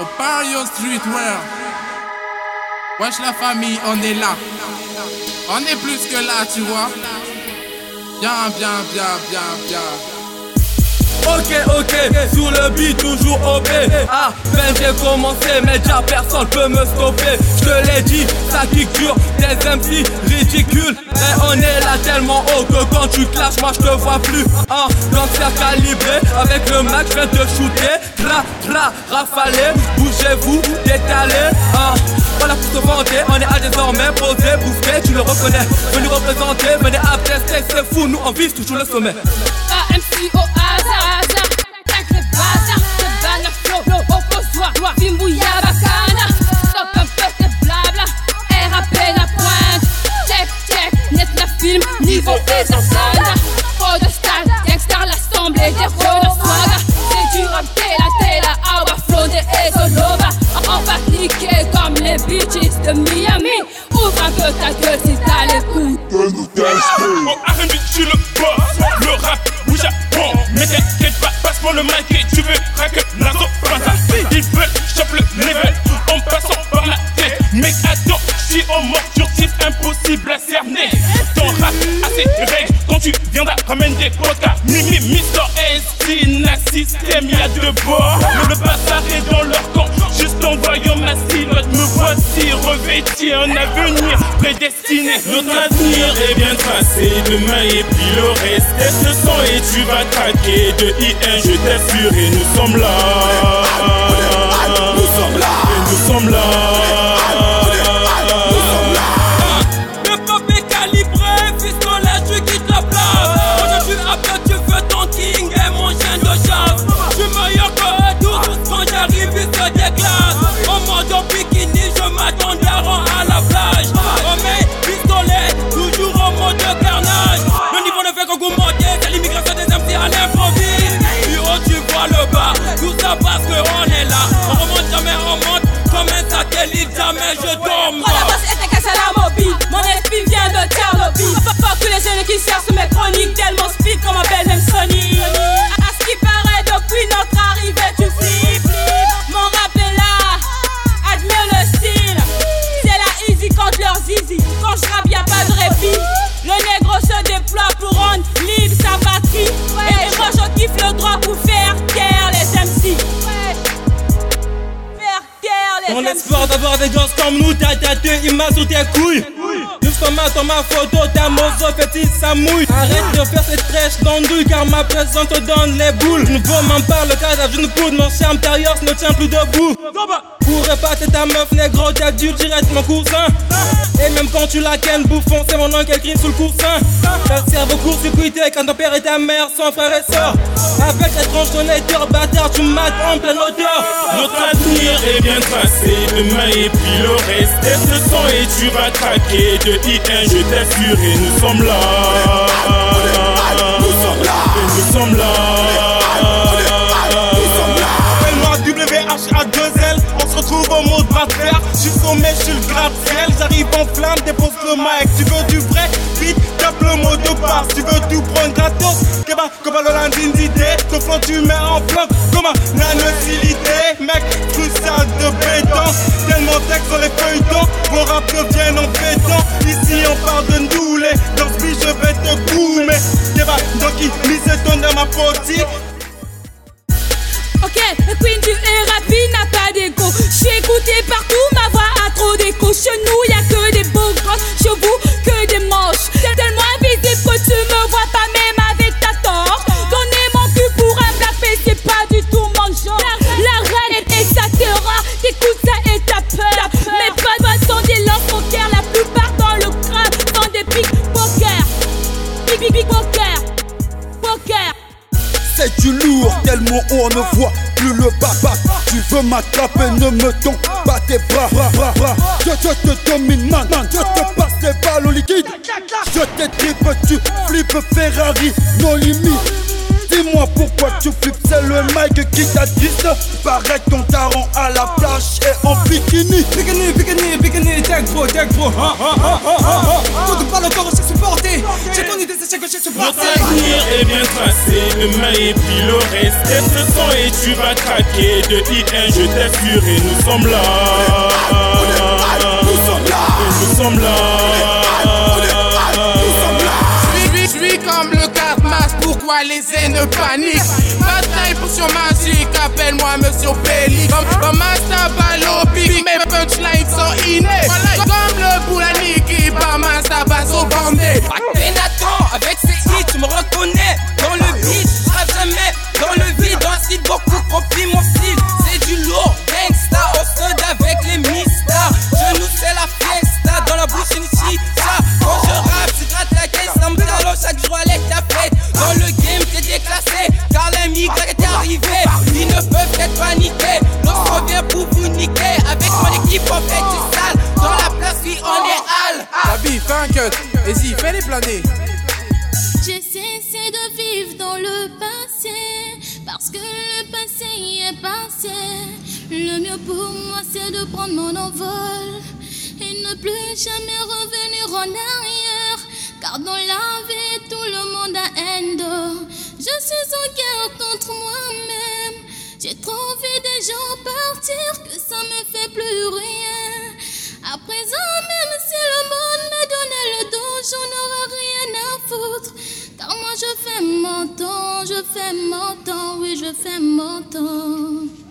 Au Pario Streetwear. Wesh la famille, on est là. On est plus que là, tu vois. Bien, bien, bien, bien, bien. Ok, ok, sur le beat, toujours OP. Ah, ben j'ai commencé, mais déjà personne peut me stopper. Je te l'ai dit, ça kick dur, des MC ridicules. Et on est là tellement haut que quand tu clashes, moi je te vois plus. Ah, donc c'est calibré, avec le match, je viens te shooter. Tra, tra, rafalé, bougez-vous, détalé. Ah, voilà pour se vanter, on est à désormais posé, bouffé, tu le reconnais. Venez représenter, venez à tester, c'est fou, nous on vise toujours le sommet. De Miami. Ouvre un peu ta gueule si t'as les coups. En R&B, je suis le boss. Le rap, oui, j'apprends. Mais t'inquiète pas, passe-moi le mic et tu verras que Nazo passe Ils veulent chope le level en passant par la tête. Mec, attends, si on mort sur impossible à cerner. Ton rap a ses règles quand tu viendras, ramène des quotas. Mimi, Mister S, un système, y'a deux bords. Le bazar est dans leur camp. Ma silhouette, me voici revêti un avenir prédestiné. Notre avenir est bien tracé, demain et puis le reste. Teste le sang et tu vas craquer. De I1, je t'assure, et nous sommes là. Nous sommes là. Et nous sommes là. Je. Dans l'espoir d'avoir des gosses comme nous, t'as tâté, il m'a sur tes couilles. Dans ma photo, ta mozo ça mouille. Arrête de faire cette trèche d'andouille, car ma présence te donne les boules. Je ne veux même pas le cadavre d'une poudre, mon chien intérieur ne tient plus debout. Pour épater ta meuf négro, t'as dû direct mon cousin. Et même quand tu la kennes, bouffon, c'est mon oncle qui sous le coussin. Ta cerveau court-circuité quand ton père et ta mère sont frères et sœurs. Avec la tronche de bâtard, tu mates en pleine hauteur. Notre avenir est bien tracé, demain et puis le reste. Teste le sang et tu vas craquer. De I1, je t'assure, et nous sommes là. Nous sommes là. Et nous sommes là. Appelle-moi WHA2L, on se retrouve au mot de. Je suis sommet, je suis le gratte-ciel. J'arrive en flamme, dépose le mic. Tu veux du vrai beat, tape le mot de passe. Tu veux tout prendre gratos, Keba, comme le landing d'idée. Ton flanc, tu mets en flanc comme un nanocilité. Mec, crucial de béton. Tellement texte sur les feuilletons, vos rap en béton. Ici, on parle de nous, les dans ce je vais te coumer. Keba, donc mise ton dans ma potée. Ok, le queen du RAP C'est du lourd, tellement haut on ne voit plus le bas Tu veux m'attraper, ne me tombe pas tes bras, bras, bras, bras. Je, je te domine, man, man. Je te passe les balles au liquide. Je t'étripe, tu flippes Ferrari, non limite. Dis-moi pourquoi tu flippes, c'est le mic qui t'a dit ça. Paraît ton taron à la plage et en bikini. Bikini, bikini, bikini, tech bro, tech bro. Ah, ah, ah, avenir est bien tracé, demain et puis le reste. Teste ce son et tu vas craquer. De I1, je t'assure, et nous sommes là. Nous sommes là. Et nous sommes là. Je suis comme le Cartmas, pourquoi les haines paniquent? Bataille pour sur magique, appelle-moi Monsieur Pelli Comme, comme un vas-y, fais-les planer J'ai cessé de vivre dans le passé parce que le passé est passé. Le mieux pour moi c'est de prendre mon envol et ne plus jamais revenir en arrière. Car dans la vie tout le monde a haine. Je suis en guerre contre moi-même. J'ai trop vu des gens partir que ça me fait plus rien. À présent, je fais mon temps.